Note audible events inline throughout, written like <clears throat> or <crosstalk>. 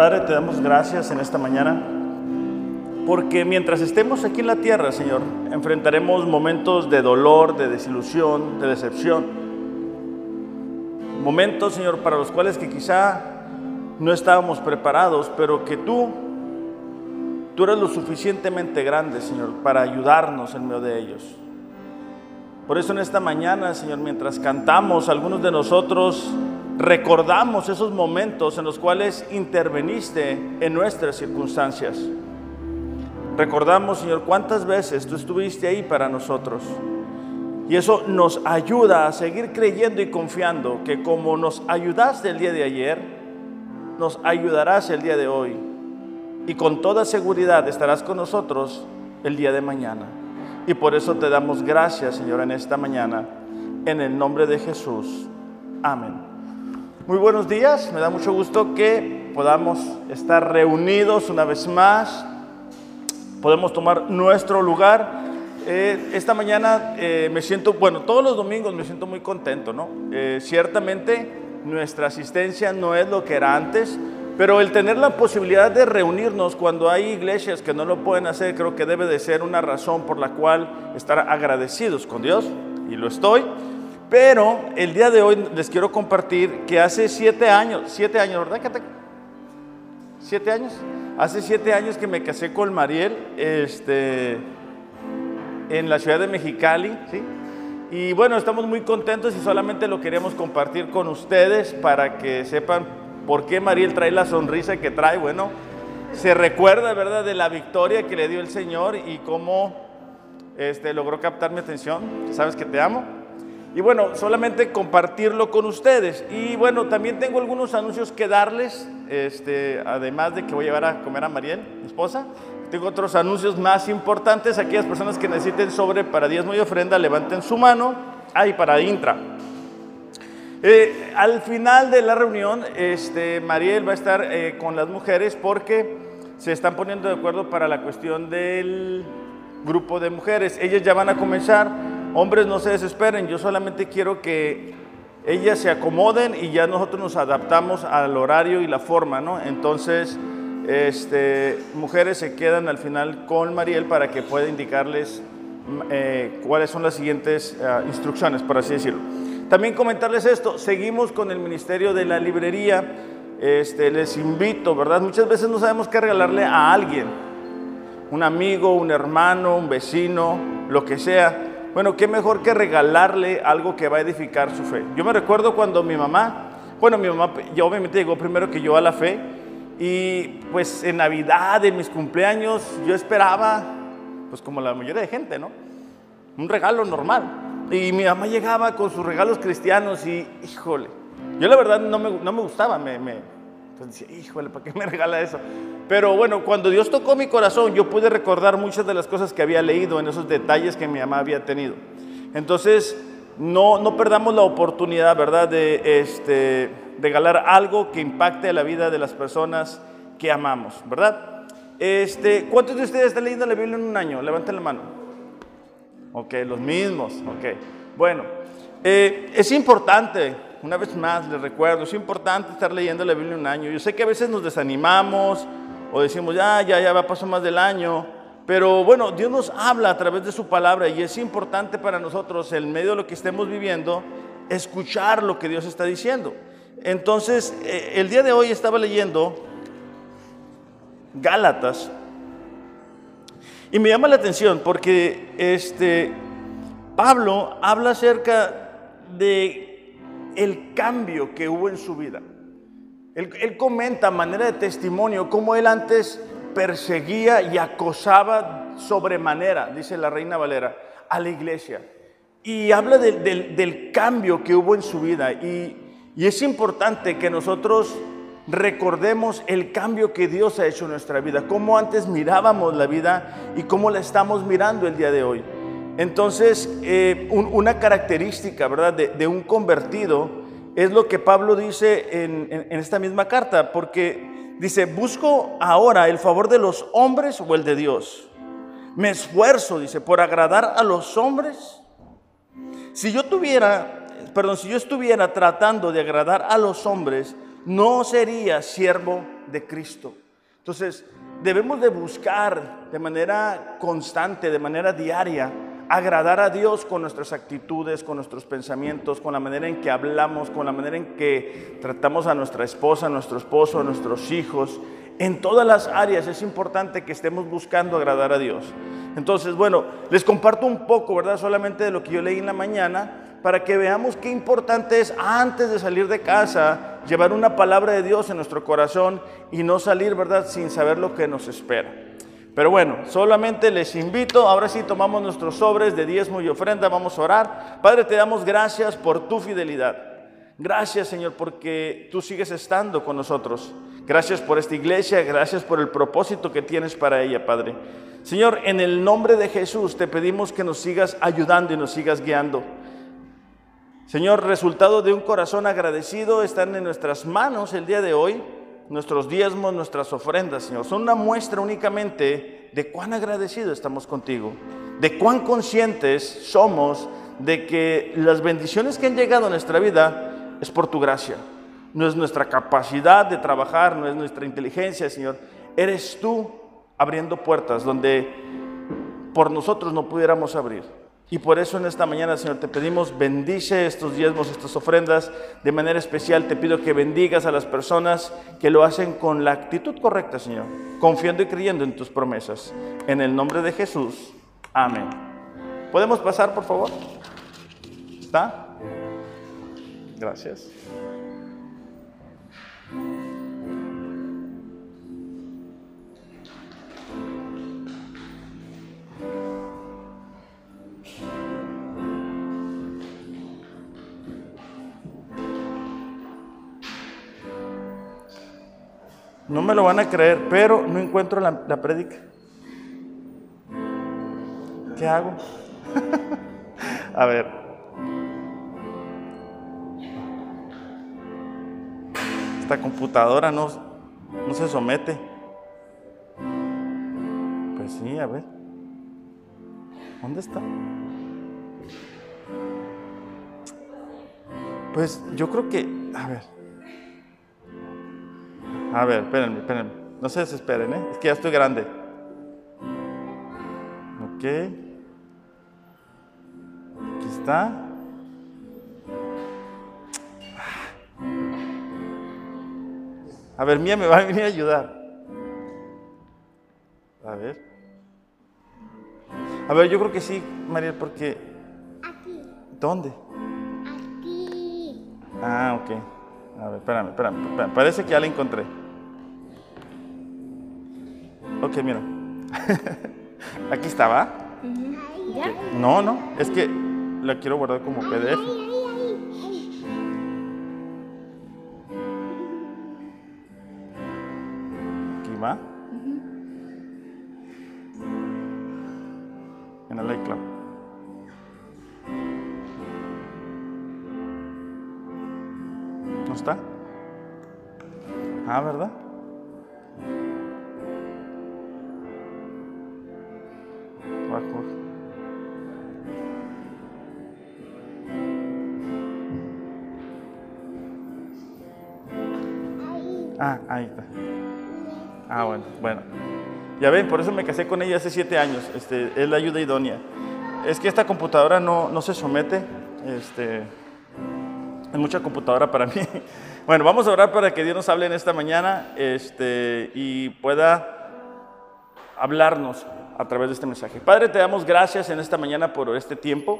Padre, te damos gracias en esta mañana porque mientras estemos aquí en la tierra, Señor, enfrentaremos momentos de dolor, de desilusión, de decepción. Momentos, Señor, para los cuales que quizá no estábamos preparados, pero que tú, tú eres lo suficientemente grande, Señor, para ayudarnos en medio de ellos. Por eso en esta mañana, Señor, mientras cantamos, algunos de nosotros recordamos esos momentos en los cuales interveniste en nuestras circunstancias. Recordamos, Señor, cuántas veces tú estuviste ahí para nosotros. Y eso nos ayuda a seguir creyendo y confiando que como nos ayudaste el día de ayer, nos ayudarás el día de hoy. Y con toda seguridad estarás con nosotros el día de mañana. Y por eso te damos gracias, Señor, en esta mañana. En el nombre de Jesús. Amén. Muy buenos días, me da mucho gusto que podamos estar reunidos una vez más, podemos tomar nuestro lugar. Eh, esta mañana eh, me siento, bueno, todos los domingos me siento muy contento, ¿no? Eh, ciertamente nuestra asistencia no es lo que era antes, pero el tener la posibilidad de reunirnos cuando hay iglesias que no lo pueden hacer, creo que debe de ser una razón por la cual estar agradecidos con Dios, y lo estoy. Pero el día de hoy les quiero compartir que hace siete años, siete años, ¿verdad? ¿Siete años? Hace siete años que me casé con Mariel este, en la ciudad de Mexicali, ¿sí? Y bueno, estamos muy contentos y solamente lo queremos compartir con ustedes para que sepan por qué Mariel trae la sonrisa que trae. Bueno, se recuerda, ¿verdad?, de la victoria que le dio el Señor y cómo este, logró captar mi atención. Sabes que te amo. Y bueno, solamente compartirlo con ustedes. Y bueno, también tengo algunos anuncios que darles, este, además de que voy a llevar a comer a Mariel, mi esposa. Tengo otros anuncios más importantes. Aquellas personas que necesiten sobre para diezmo y ofrenda, levanten su mano. Ahí para Intra. Eh, al final de la reunión, este, Mariel va a estar eh, con las mujeres porque se están poniendo de acuerdo para la cuestión del grupo de mujeres. Ellas ya van a comenzar Hombres, no se desesperen, yo solamente quiero que ellas se acomoden y ya nosotros nos adaptamos al horario y la forma, ¿no? Entonces, este, mujeres se quedan al final con Mariel para que pueda indicarles eh, cuáles son las siguientes uh, instrucciones, por así decirlo. También comentarles esto, seguimos con el Ministerio de la Librería, este, les invito, ¿verdad? Muchas veces no sabemos qué regalarle a alguien, un amigo, un hermano, un vecino, lo que sea. Bueno, qué mejor que regalarle algo que va a edificar su fe. Yo me recuerdo cuando mi mamá, bueno, mi mamá ya obviamente llegó primero que yo a la fe y pues en Navidad, en mis cumpleaños, yo esperaba, pues como la mayoría de gente, ¿no? Un regalo normal. Y mi mamá llegaba con sus regalos cristianos y, híjole, yo la verdad no me, no me gustaba, me, me decía, híjole, ¿para qué me regala eso? Pero bueno, cuando Dios tocó mi corazón, yo pude recordar muchas de las cosas que había leído en esos detalles que mi mamá había tenido. Entonces, no, no perdamos la oportunidad, ¿verdad?, de este, regalar algo que impacte la vida de las personas que amamos, ¿verdad? Este, ¿Cuántos de ustedes están leyendo la Biblia en un año? Levanten la mano. Ok, los mismos, ok. Bueno, eh, es importante una vez más les recuerdo, es importante estar leyendo la Biblia un año. Yo sé que a veces nos desanimamos, o decimos, ya, ya, ya va pasó más del año. Pero bueno, Dios nos habla a través de su palabra y es importante para nosotros, en medio de lo que estemos viviendo, escuchar lo que Dios está diciendo. Entonces, eh, el día de hoy estaba leyendo Gálatas y me llama la atención porque este, Pablo habla acerca de el cambio que hubo en su vida. Él, comenta a manera de testimonio cómo él antes perseguía y acosaba sobremanera, dice la reina Valera, a la iglesia. Y habla del cambio que hubo en su vida. Y, es importante que nosotros recordemos el cambio que Dios ha hecho en nuestra vida, cómo antes mirábamos la vida y cómo la estamos mirando el día de hoy. Entonces, eh, una característica, ¿verdad?, de, un convertido es lo que Pablo dice en, esta misma carta, porque dice, busco ahora el favor de los hombres o el de Dios. Me esfuerzo, dice, por agradar a los hombres. Si yo tuviera, perdón, si yo estuviera tratando de agradar a los hombres, no sería siervo de Cristo. Entonces, debemos de buscar de manera constante, de manera diaria, agradar a Dios con nuestras actitudes, con nuestros pensamientos, con la manera en que hablamos, con la manera en que tratamos a nuestra esposa, a nuestro esposo, a nuestros hijos. En todas las áreas es importante que estemos buscando agradar a Dios. Entonces, bueno, les comparto un poco, ¿verdad? Solamente de lo que yo leí en la mañana, para que veamos qué importante es antes de salir de casa llevar una palabra de Dios en nuestro corazón y no salir, ¿verdad?, sin saber lo que nos espera. Pero bueno, solamente les invito, ahora sí tomamos nuestros sobres de diezmo y ofrenda, vamos a orar. Padre, te damos gracias por tu fidelidad. Gracias, Señor, porque tú sigues estando con nosotros. Gracias por esta iglesia, gracias por el propósito que tienes para ella, Padre. Señor, en el nombre de Jesús te pedimos que nos sigas ayudando y nos sigas guiando. Señor, resultado de un corazón agradecido están en nuestras manos el día de hoy, nuestros diezmos, nuestras ofrendas, Señor. Son una muestra únicamente de cuán agradecidos estamos contigo, de cuán conscientes somos de que las bendiciones que han llegado a nuestra vida es por tu gracia. No es nuestra capacidad de trabajar, no es nuestra inteligencia, Señor. Eres tú abriendo puertas donde por nosotros no pudiéramos abrir. Y por eso en esta mañana, Señor, te pedimos, bendice estos diezmos, estas ofrendas. De manera especial te pido que bendigas a las personas que lo hacen con la actitud correcta, Señor, confiando y creyendo en tus promesas. En el nombre de Jesús. Amén. ¿Podemos pasar, por favor? ¿Está? Gracias. No me lo van a creer, pero no encuentro la, la prédica. ¿Qué hago? <laughs> a ver. Esta computadora no, no se somete. Pues sí, a ver. ¿Dónde está? Pues yo creo que, a ver. A ver, espérenme, espérenme. No se desesperen, ¿eh? Es que ya estoy grande. Ok. Aquí está. A ver, Mía me va a venir a ayudar. A ver. A ver, yo creo que sí, María, porque... Aquí. ¿Dónde? Aquí. Ah, ok. A ver, espérame, espérame, espérame. Parece que ya la encontré. Ok, mira. <laughs> Aquí estaba. No, no, es que la quiero guardar como PDF. Bueno. Ya ven, por eso me casé con ella hace siete años. Este, es la ayuda idónea. Es que esta computadora no, no se somete. Este, es mucha computadora para <laughs> mí. Bueno, vamos a orar para que Dios nos hable en esta mañana este, y pueda hablarnos a través de este mensaje. Padre, te damos gracias en esta mañana por este tiempo.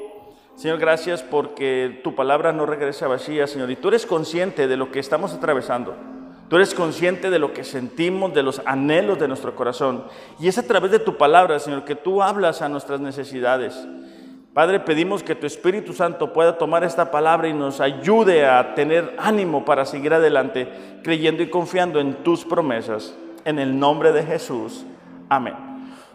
Señor, gracias porque tu palabra no regresa vacía, Señor. Y tú eres consciente de lo que estamos atravesando. Tú eres consciente de lo que sentimos, de los anhelos de nuestro corazón. Y es a través de tu palabra, Señor, que tú hablas a nuestras necesidades. Padre, pedimos que tu Espíritu Santo pueda tomar esta palabra y nos ayude a tener ánimo para seguir adelante, creyendo y confiando en tus promesas. En el nombre de Jesús. Amén.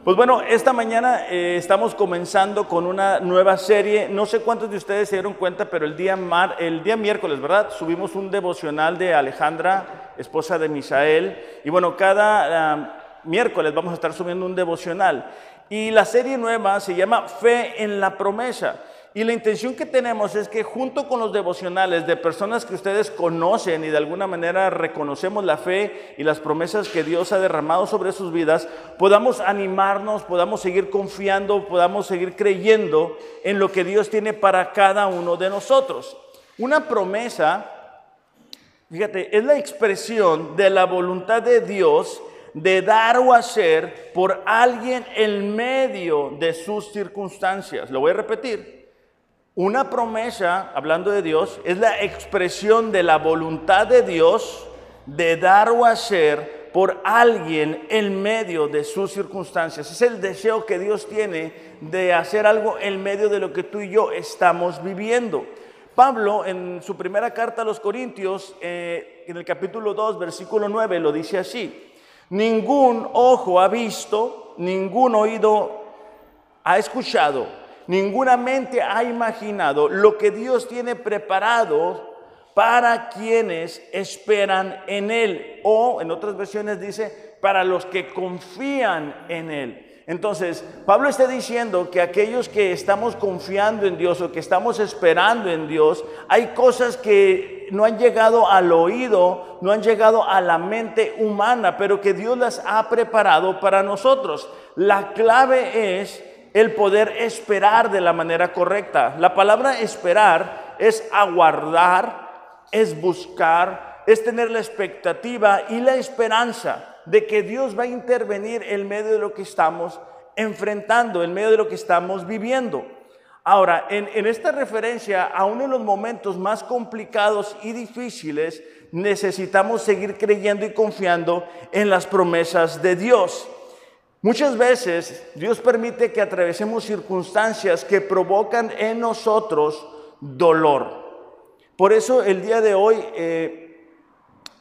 Pues bueno, esta mañana eh, estamos comenzando con una nueva serie. No sé cuántos de ustedes se dieron cuenta, pero el día, mar- el día miércoles, ¿verdad? Subimos un devocional de Alejandra, esposa de Misael. Y bueno, cada ah, miércoles vamos a estar subiendo un devocional. Y la serie nueva se llama Fe en la promesa. Y la intención que tenemos es que junto con los devocionales de personas que ustedes conocen y de alguna manera reconocemos la fe y las promesas que Dios ha derramado sobre sus vidas, podamos animarnos, podamos seguir confiando, podamos seguir creyendo en lo que Dios tiene para cada uno de nosotros. Una promesa, fíjate, es la expresión de la voluntad de Dios de dar o hacer por alguien en medio de sus circunstancias. Lo voy a repetir. Una promesa, hablando de Dios, es la expresión de la voluntad de Dios de dar o hacer por alguien en medio de sus circunstancias. Es el deseo que Dios tiene de hacer algo en medio de lo que tú y yo estamos viviendo. Pablo en su primera carta a los Corintios, eh, en el capítulo 2, versículo 9, lo dice así. Ningún ojo ha visto, ningún oído ha escuchado ninguna mente ha imaginado lo que Dios tiene preparado para quienes esperan en Él. O en otras versiones dice, para los que confían en Él. Entonces, Pablo está diciendo que aquellos que estamos confiando en Dios o que estamos esperando en Dios, hay cosas que no han llegado al oído, no han llegado a la mente humana, pero que Dios las ha preparado para nosotros. La clave es el poder esperar de la manera correcta. La palabra esperar es aguardar, es buscar, es tener la expectativa y la esperanza de que Dios va a intervenir en medio de lo que estamos enfrentando, en medio de lo que estamos viviendo. Ahora, en, en esta referencia a uno de los momentos más complicados y difíciles, necesitamos seguir creyendo y confiando en las promesas de Dios. Muchas veces Dios permite que atravesemos circunstancias que provocan en nosotros dolor. Por eso el día de hoy eh,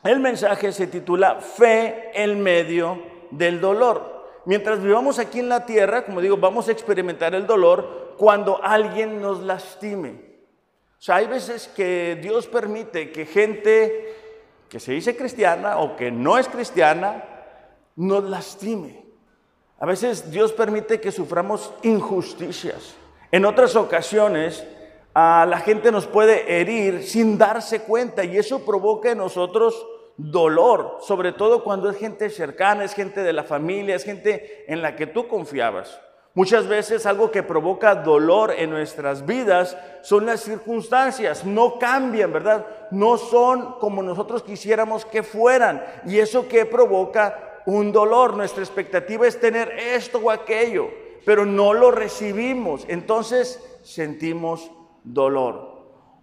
el mensaje se titula Fe en medio del dolor. Mientras vivamos aquí en la tierra, como digo, vamos a experimentar el dolor cuando alguien nos lastime. O sea, hay veces que Dios permite que gente que se dice cristiana o que no es cristiana nos lastime. A veces Dios permite que suframos injusticias. En otras ocasiones, a la gente nos puede herir sin darse cuenta y eso provoca en nosotros dolor, sobre todo cuando es gente cercana, es gente de la familia, es gente en la que tú confiabas. Muchas veces algo que provoca dolor en nuestras vidas son las circunstancias, no cambian, ¿verdad? No son como nosotros quisiéramos que fueran. Y eso que provoca un dolor, nuestra expectativa es tener esto o aquello, pero no lo recibimos, entonces sentimos dolor.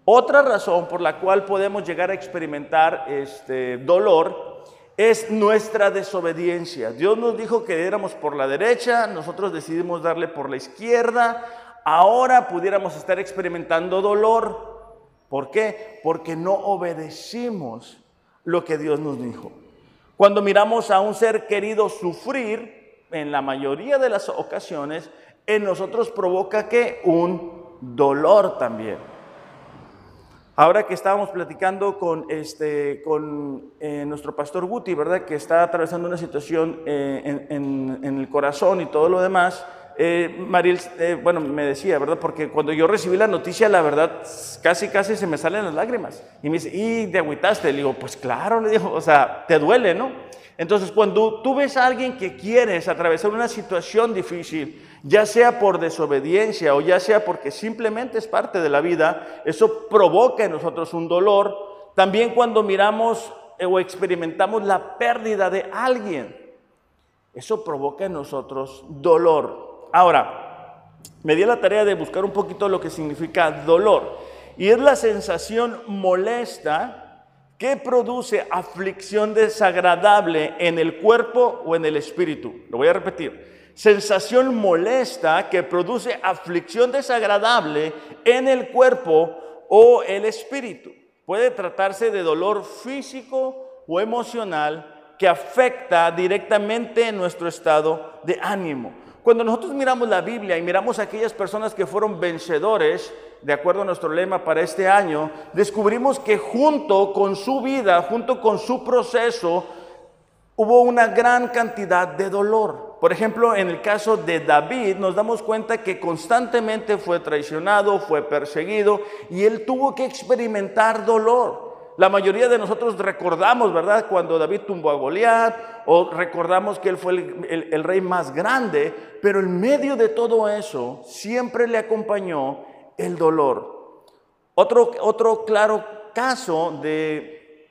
Otra razón por la cual podemos llegar a experimentar este dolor es nuestra desobediencia. Dios nos dijo que éramos por la derecha, nosotros decidimos darle por la izquierda, ahora pudiéramos estar experimentando dolor. ¿Por qué? Porque no obedecimos lo que Dios nos dijo. Cuando miramos a un ser querido sufrir, en la mayoría de las ocasiones, en nosotros provoca que un dolor también. Ahora que estábamos platicando con, este, con eh, nuestro pastor Guti, ¿verdad? Que está atravesando una situación eh, en, en, el corazón y todo lo demás, eh, eh, bueno, me decía, ¿verdad? Porque cuando yo recibí la noticia, la verdad, casi, casi se me salen las lágrimas. Y me dice, ¿y te agüitaste? Le digo, pues claro, le digo, o sea, te duele, ¿no? Entonces, cuando tú ves a alguien que quieres atravesar una situación difícil, ya sea por desobediencia o ya sea porque simplemente es parte de la vida, eso provoca en nosotros un dolor. También cuando miramos eh, o experimentamos la pérdida de alguien, eso provoca en nosotros dolor. Ahora, me di la tarea de buscar un poquito lo que significa dolor. Y es la sensación molesta que produce aflicción desagradable en el cuerpo o en el espíritu. Lo voy a repetir. Sensación molesta que produce aflicción desagradable en el cuerpo o el espíritu. Puede tratarse de dolor físico o emocional que afecta directamente nuestro estado de ánimo. Cuando nosotros miramos la Biblia y miramos a aquellas personas que fueron vencedores, de acuerdo a nuestro lema para este año, descubrimos que junto con su vida, junto con su proceso, hubo una gran cantidad de dolor. Por ejemplo, en el caso de David, nos damos cuenta que constantemente fue traicionado, fue perseguido y él tuvo que experimentar dolor. La mayoría de nosotros recordamos, ¿verdad? Cuando David tumbó a Goliat o recordamos que él fue el, el- rey más grande, pero en medio de todo eso siempre le acompañó el dolor. Otro, otro claro caso de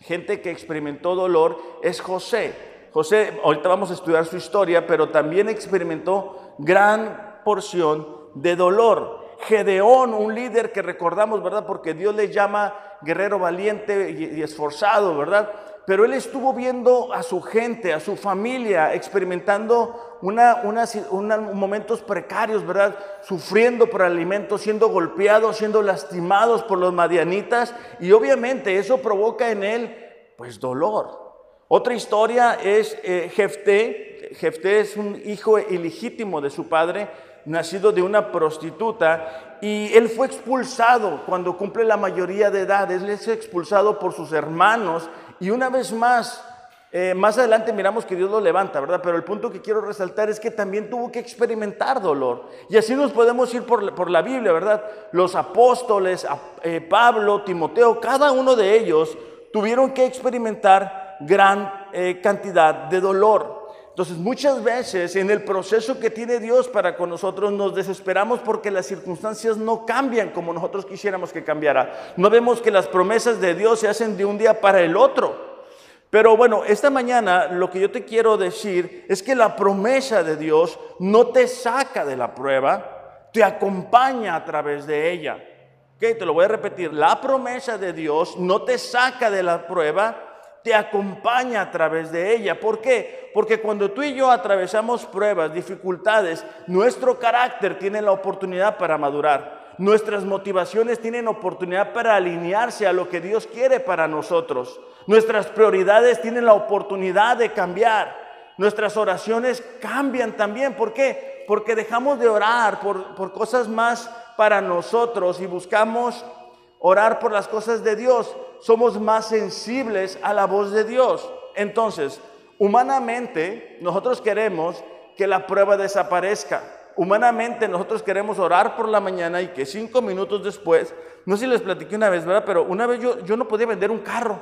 gente que experimentó dolor es José. José, ahorita vamos a estudiar su historia, pero también experimentó gran porción de dolor. Gedeón, un líder que recordamos, ¿verdad? Porque Dios le llama guerrero valiente y, esforzado, ¿verdad? Pero él estuvo viendo a su gente, a su familia, experimentando momentos precarios, ¿verdad? Sufriendo por alimentos, siendo golpeados, siendo lastimados por los madianitas. Y obviamente eso provoca en él, pues, dolor. Otra historia es eh, Jefté. Jefté es un hijo ilegítimo de su padre, nacido de una prostituta, y él fue expulsado cuando cumple la mayoría de edad. Él es expulsado por sus hermanos, y una vez más, eh, más adelante miramos que Dios lo levanta, ¿verdad? Pero el punto que quiero resaltar es que también tuvo que experimentar dolor. Y así nos podemos ir por, la- Biblia, ¿verdad? Los apóstoles, eh, Pablo, Timoteo, cada uno de ellos tuvieron que experimentar gran eh, cantidad de dolor. Entonces muchas veces en el proceso que tiene Dios para con nosotros nos desesperamos porque las circunstancias no cambian como nosotros quisiéramos que cambiara. No vemos que las promesas de Dios se hacen de un día para el otro. Pero bueno, esta mañana lo que yo te quiero decir es que la promesa de Dios no te saca de la prueba, te acompaña a través de ella. Ok, te lo voy a repetir. La promesa de Dios no te saca de la prueba, te acompaña a través de ella. ¿Por qué? Porque cuando tú y yo atravesamos pruebas, dificultades, nuestro carácter tiene la oportunidad para madurar. Nuestras motivaciones tienen oportunidad para alinearse a lo que Dios quiere para nosotros. Nuestras prioridades tienen la oportunidad de cambiar. Nuestras oraciones cambian también. ¿Por qué? Porque dejamos de orar por, por cosas más para nosotros y buscamos orar por las cosas de Dios. Somos más sensibles a la voz de Dios. Entonces, humanamente, nosotros queremos que la prueba desaparezca. Humanamente, nosotros queremos orar por la mañana y que cinco minutos después, no sé si les platiqué una vez, ¿verdad? Pero una vez yo, yo no podía vender un carro.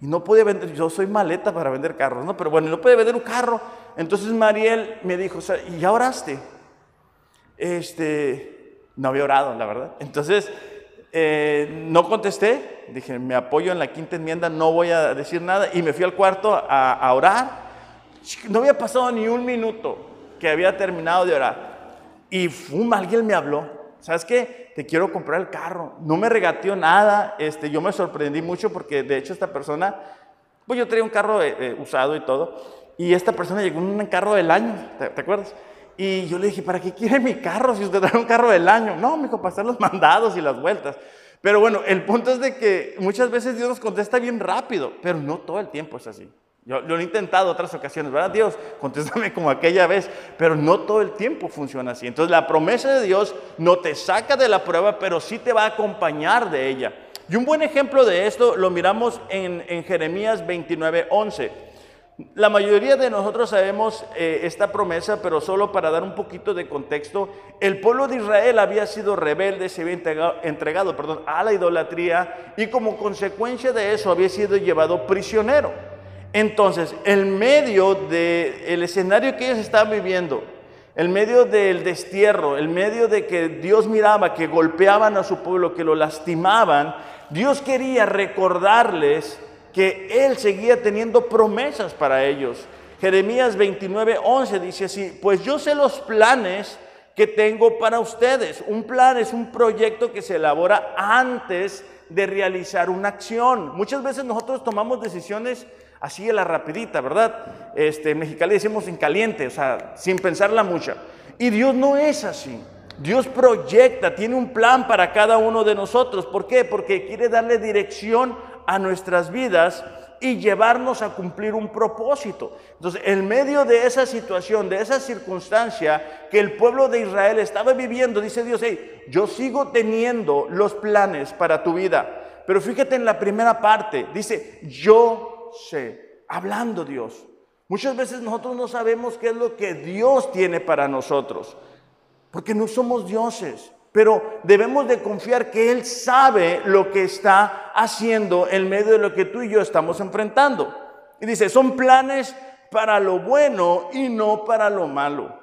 Y no podía vender, yo soy maleta para vender carros, ¿no? Pero bueno, no podía vender un carro. Entonces Mariel me dijo, ¿y ya oraste? Este, no había orado, la verdad. Entonces, eh, no contesté. Dije, me apoyo en la quinta enmienda, no voy a decir nada. Y me fui al cuarto a, orar. No había pasado ni un minuto que había terminado de orar. Y fum, alguien me habló. ¿Sabes qué? Te quiero comprar el carro. No me regateó nada. Este, yo me sorprendí mucho porque de hecho esta persona, pues yo traía un carro eh, eh, usado y todo. Y esta persona llegó en un carro del año, ¿te, te acuerdas? Y yo le dije, ¿para qué quiere mi carro si usted trae un carro del año? No, me dijo, hacer los mandados y las vueltas. Pero bueno, el punto es de que muchas veces Dios nos contesta bien rápido, pero no todo el tiempo es así. Yo, yo lo he intentado otras ocasiones, ¿verdad? Dios, contéstame como aquella vez, pero no todo el tiempo funciona así. Entonces la promesa de Dios no te saca de la prueba, pero sí te va a acompañar de ella. Y un buen ejemplo de esto lo miramos en, en Jeremías 29, 11. La mayoría de nosotros sabemos eh, esta promesa, pero solo para dar un poquito de contexto, el pueblo de Israel había sido rebelde, se había entregado, a la idolatría y como consecuencia de eso había sido llevado prisionero. Entonces, en medio del escenario que ellos estaban viviendo, en medio del destierro, en medio de que Dios miraba que golpeaban a su pueblo, que lo lastimaban, Dios quería recordarles que Él seguía teniendo promesas para ellos. Jeremías 29, 11 dice así, pues yo sé los planes que tengo para ustedes. Un plan es un proyecto que se elabora antes de realizar una acción. Muchas veces nosotros tomamos decisiones así a la rapidita, ¿verdad? Este, Mexicali decimos en caliente, o sea, sin pensarla mucho. Y Dios no es así. Dios proyecta, tiene un plan para cada uno de nosotros. ¿Por qué? Porque quiere darle dirección a nuestras vidas y llevarnos a cumplir un propósito. Entonces, en medio de esa situación, de esa circunstancia que el pueblo de Israel estaba viviendo, dice Dios, hey, yo sigo teniendo los planes para tu vida. Pero fíjate en la primera parte, dice, yo sé, hablando Dios. Muchas veces nosotros no sabemos qué es lo que Dios tiene para nosotros, porque no somos dioses, pero debemos de confiar que Él sabe lo que está haciendo en medio de lo que tú y yo estamos enfrentando. Y dice, son planes para lo bueno y no para lo malo,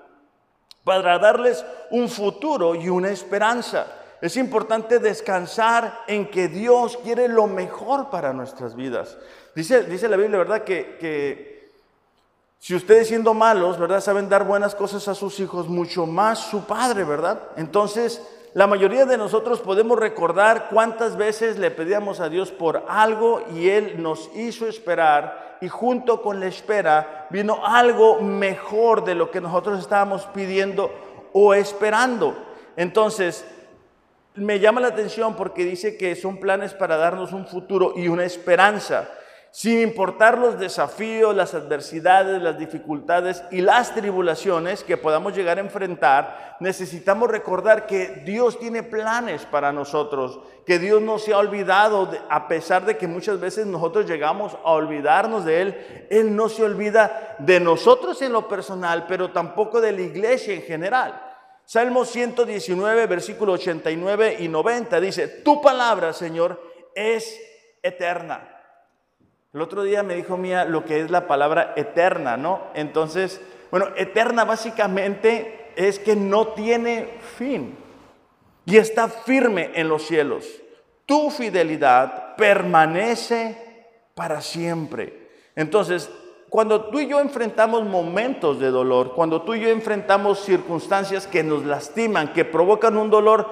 para darles un futuro y una esperanza. Es importante descansar en que Dios quiere lo mejor para nuestras vidas. Dice, dice la Biblia, ¿verdad? Que, que si ustedes siendo malos, ¿verdad? Saben dar buenas cosas a sus hijos, mucho más su padre, ¿verdad? Entonces, la mayoría de nosotros podemos recordar cuántas veces le pedíamos a Dios por algo y Él nos hizo esperar y junto con la espera vino algo mejor de lo que nosotros estábamos pidiendo o esperando. Entonces, me llama la atención porque dice que son planes para darnos un futuro y una esperanza. Sin importar los desafíos, las adversidades, las dificultades y las tribulaciones que podamos llegar a enfrentar, necesitamos recordar que Dios tiene planes para nosotros, que Dios no se ha olvidado, a pesar de que muchas veces nosotros llegamos a olvidarnos de Él, Él no se olvida de nosotros en lo personal, pero tampoco de la iglesia en general. Salmo 119, versículo 89 y 90 dice, tu palabra, Señor, es eterna. El otro día me dijo Mía lo que es la palabra eterna, ¿no? Entonces, bueno, eterna básicamente es que no tiene fin y está firme en los cielos. Tu fidelidad permanece para siempre. Entonces, cuando tú y yo enfrentamos momentos de dolor, cuando tú y yo enfrentamos circunstancias que nos lastiman, que provocan un dolor,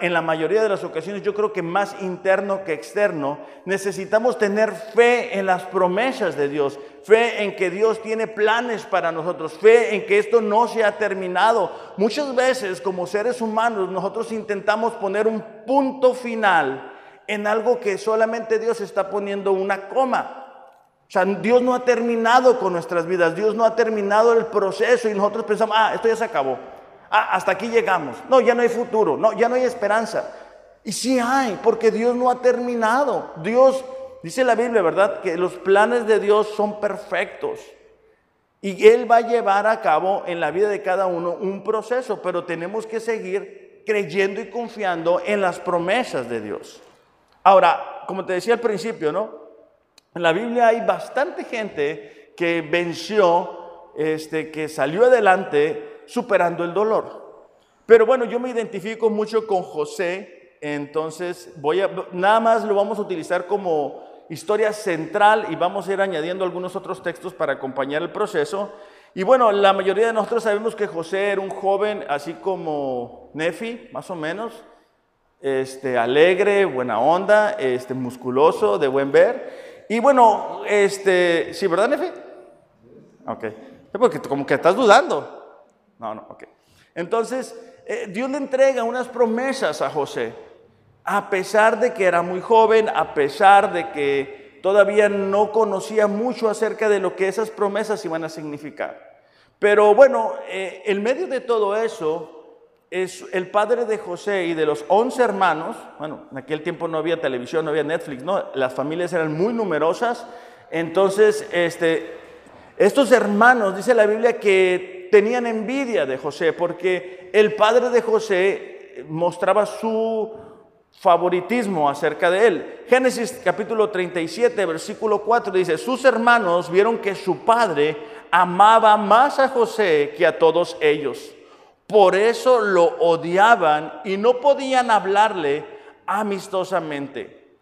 en la mayoría de las ocasiones, yo creo que más interno que externo, necesitamos tener fe en las promesas de Dios, fe en que Dios tiene planes para nosotros, fe en que esto no se ha terminado. Muchas veces como seres humanos nosotros intentamos poner un punto final en algo que solamente Dios está poniendo una coma. O sea, Dios no ha terminado con nuestras vidas, Dios no ha terminado el proceso y nosotros pensamos, ah, esto ya se acabó. Ah, hasta aquí llegamos. No, ya no hay futuro. No, ya no hay esperanza. Y sí hay, porque Dios no ha terminado. Dios, dice la Biblia, ¿verdad? Que los planes de Dios son perfectos. Y Él va a llevar a cabo en la vida de cada uno un proceso, pero tenemos que seguir creyendo y confiando en las promesas de Dios. Ahora, como te decía al principio, ¿no? En la Biblia hay bastante gente que venció, este, que salió adelante superando el dolor. Pero bueno, yo me identifico mucho con José, entonces voy a, nada más lo vamos a utilizar como historia central y vamos a ir añadiendo algunos otros textos para acompañar el proceso. Y bueno, la mayoría de nosotros sabemos que José era un joven así como Nefi, más o menos, este, alegre, buena onda, este, musculoso, de buen ver. Y bueno, este, ¿sí, verdad, Nefi? Ok. Porque como que estás dudando. No, no, ok. Entonces, eh, Dios le entrega unas promesas a José, a pesar de que era muy joven, a pesar de que todavía no conocía mucho acerca de lo que esas promesas iban a significar. Pero bueno, eh, en medio de todo eso, es el padre de José y de los once hermanos, bueno, en aquel tiempo no había televisión, no había Netflix, no, las familias eran muy numerosas, entonces, este, estos hermanos, dice la Biblia, que tenían envidia de José porque el padre de José mostraba su favoritismo acerca de él. Génesis capítulo 37, versículo 4 dice, sus hermanos vieron que su padre amaba más a José que a todos ellos. Por eso lo odiaban y no podían hablarle amistosamente.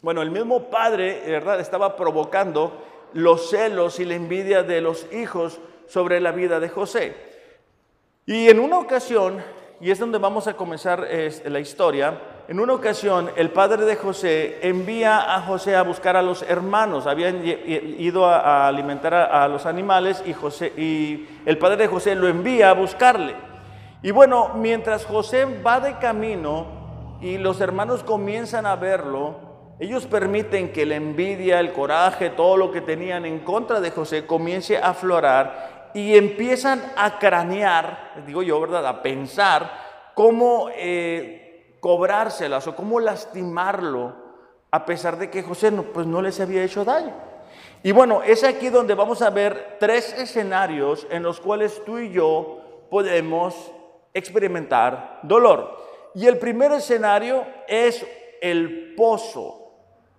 Bueno, el mismo padre, ¿verdad?, estaba provocando los celos y la envidia de los hijos sobre la vida de José. Y en una ocasión, y es donde vamos a comenzar la historia, en una ocasión el padre de José envía a José a buscar a los hermanos, habían ido a, alimentar a, los animales y, José, el padre de José lo envía a buscarle. Y bueno, mientras José va de camino y los hermanos comienzan a verlo, ellos permiten que la envidia, el coraje, todo lo que tenían en contra de José comience a aflorar y empiezan a cranear, digo yo, ¿verdad? A pensar cómo eh, cobrárselas o cómo lastimarlo, a pesar de que José no, pues no les había hecho daño. Y bueno, es aquí donde vamos a ver tres escenarios en los cuales tú y yo podemos experimentar dolor. Y el primer escenario es el pozo,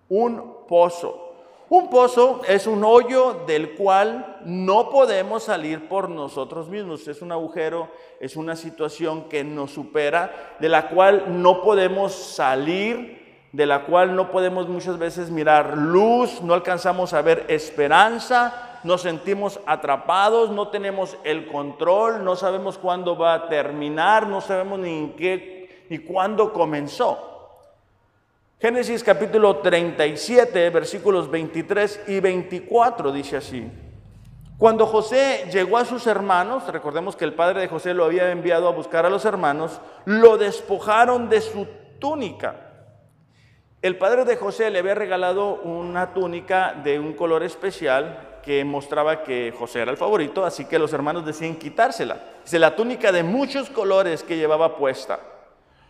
un pozo. Un pozo es un hoyo del cual no podemos salir por nosotros mismos. Es un agujero, es una situación que nos supera, de la cual no podemos salir, de la cual no podemos muchas veces mirar luz, no alcanzamos a ver esperanza, nos sentimos atrapados, no tenemos el control, no sabemos cuándo va a terminar, no sabemos ni en qué ni cuándo comenzó. Génesis capítulo 37, versículos 23 y 24 dice así. Cuando José llegó a sus hermanos, recordemos que el padre de José lo había enviado a buscar a los hermanos, lo despojaron de su túnica. El padre de José le había regalado una túnica de un color especial que mostraba que José era el favorito, así que los hermanos decían quitársela. Dice, la túnica de muchos colores que llevaba puesta.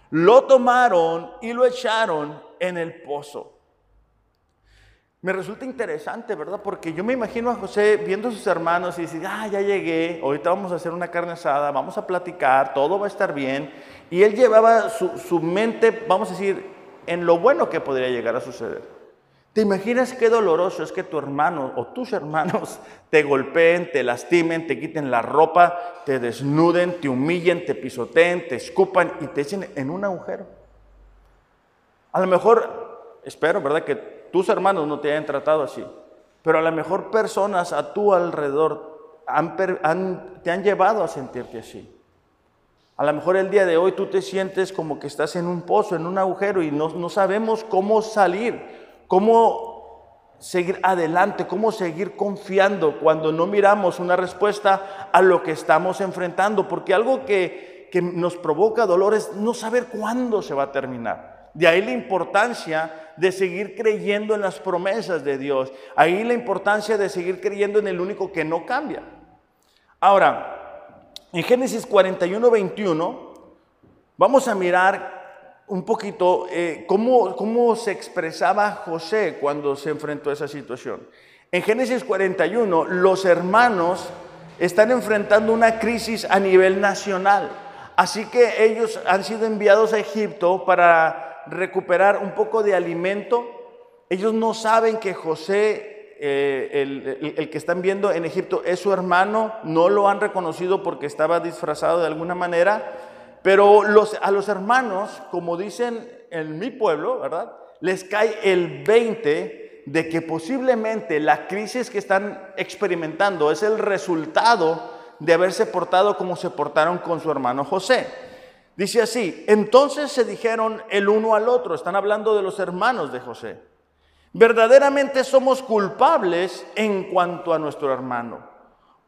Lo tomaron y lo echaron en el pozo. Me resulta interesante, ¿verdad? Porque yo me imagino a José viendo a sus hermanos y dice, ah, ya llegué, ahorita vamos a hacer una carne asada, vamos a platicar, todo va a estar bien. Y él llevaba su, su mente, vamos a decir, en lo bueno que podría llegar a suceder. ¿Te imaginas qué doloroso es que tu hermano o tus hermanos <laughs> te golpeen, te lastimen, te quiten la ropa, te desnuden, te humillen, te pisoteen, te escupan y te echen en un agujero? A lo mejor, espero, ¿verdad? Que tus hermanos no te hayan tratado así, pero a lo mejor personas a tu alrededor te han llevado a sentirte así. A lo mejor el día de hoy tú te sientes como que estás en un pozo, en un agujero y no, no sabemos cómo salir, cómo seguir adelante, cómo seguir confiando cuando no miramos una respuesta a lo que estamos enfrentando, porque algo que, que nos provoca dolor es no saber cuándo se va a terminar. De ahí la importancia de seguir creyendo en las promesas de Dios. Ahí la importancia de seguir creyendo en el único que no cambia. Ahora, en Génesis 41, 21, vamos a mirar un poquito eh, cómo, cómo se expresaba José cuando se enfrentó a esa situación. En Génesis 41, los hermanos están enfrentando una crisis a nivel nacional. Así que ellos han sido enviados a Egipto para recuperar un poco de alimento. Ellos no saben que José, eh, el, que están viendo en Egipto, es su hermano, no lo han reconocido porque estaba disfrazado de alguna manera, pero a los hermanos, como dicen en mi pueblo, ¿verdad? Les cae el 20 de que posiblemente la crisis que están experimentando es el resultado de haberse portado como se portaron con su hermano José. Dice así, entonces se dijeron el uno al otro, están hablando de los hermanos de José, verdaderamente somos culpables en cuanto a nuestro hermano,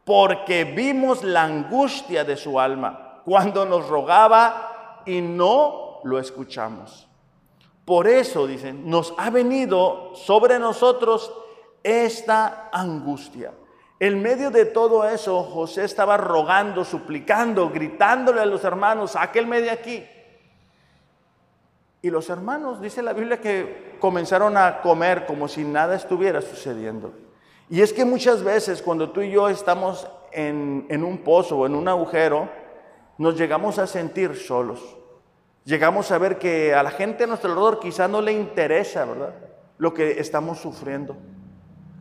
porque vimos la angustia de su alma cuando nos rogaba y no lo escuchamos. Por eso, dicen, nos ha venido sobre nosotros esta angustia. En medio de todo eso, José estaba rogando, suplicando, gritándole a los hermanos, sáquenme de aquí. Y los hermanos, dice la Biblia, que comenzaron a comer como si nada estuviera sucediendo. Y es que muchas veces cuando tú y yo estamos en, en un pozo o en un agujero, nos llegamos a sentir solos. Llegamos a ver que a la gente a nuestro alrededor quizá no le interesa, ¿verdad? Lo que estamos sufriendo.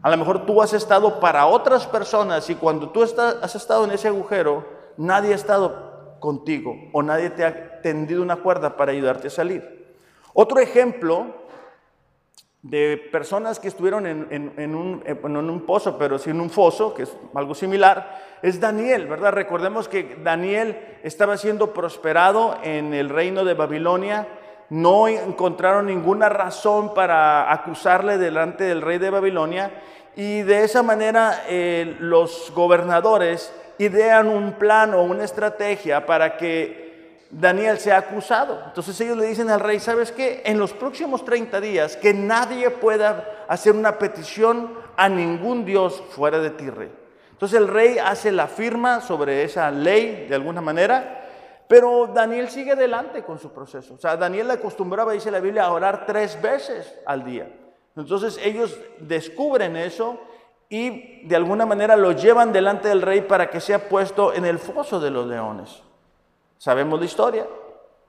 A lo mejor tú has estado para otras personas y cuando tú has estado en ese agujero, nadie ha estado contigo o nadie te ha tendido una cuerda para ayudarte a salir. Otro ejemplo de personas que estuvieron en, un, en, un, pozo, pero sin un foso, que es algo similar, es Daniel, ¿verdad? Recordemos que Daniel estaba siendo prosperado en el reino de Babilonia, no encontraron ninguna razón para acusarle delante del rey de Babilonia y de esa manera eh, los gobernadores idean un plan o una estrategia para que Daniel sea acusado. Entonces ellos le dicen al rey, ¿sabes qué? En los próximos 30 días que nadie pueda hacer una petición a ningún dios fuera de ti, rey. Entonces el rey hace la firma sobre esa ley de alguna manera pero Daniel sigue adelante con su proceso. O sea, Daniel le acostumbraba, dice la Biblia, a orar tres veces al día. Entonces ellos descubren eso y de alguna manera lo llevan delante del rey para que sea puesto en el foso de los leones. Sabemos la historia.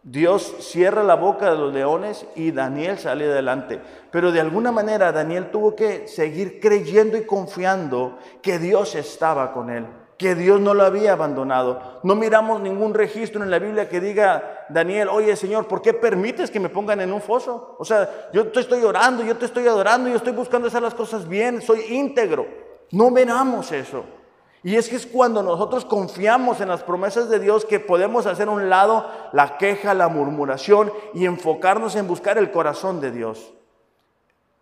Dios cierra la boca de los leones y Daniel sale adelante. Pero de alguna manera Daniel tuvo que seguir creyendo y confiando que Dios estaba con él, que Dios no lo había abandonado. No miramos ningún registro en la Biblia que diga, Daniel, oye Señor, ¿por qué permites que me pongan en un foso? O sea, yo te estoy orando, yo te estoy adorando, yo estoy buscando hacer las cosas bien, soy íntegro. No miramos eso. Y es que es cuando nosotros confiamos en las promesas de Dios que podemos hacer a un lado la queja, la murmuración y enfocarnos en buscar el corazón de Dios.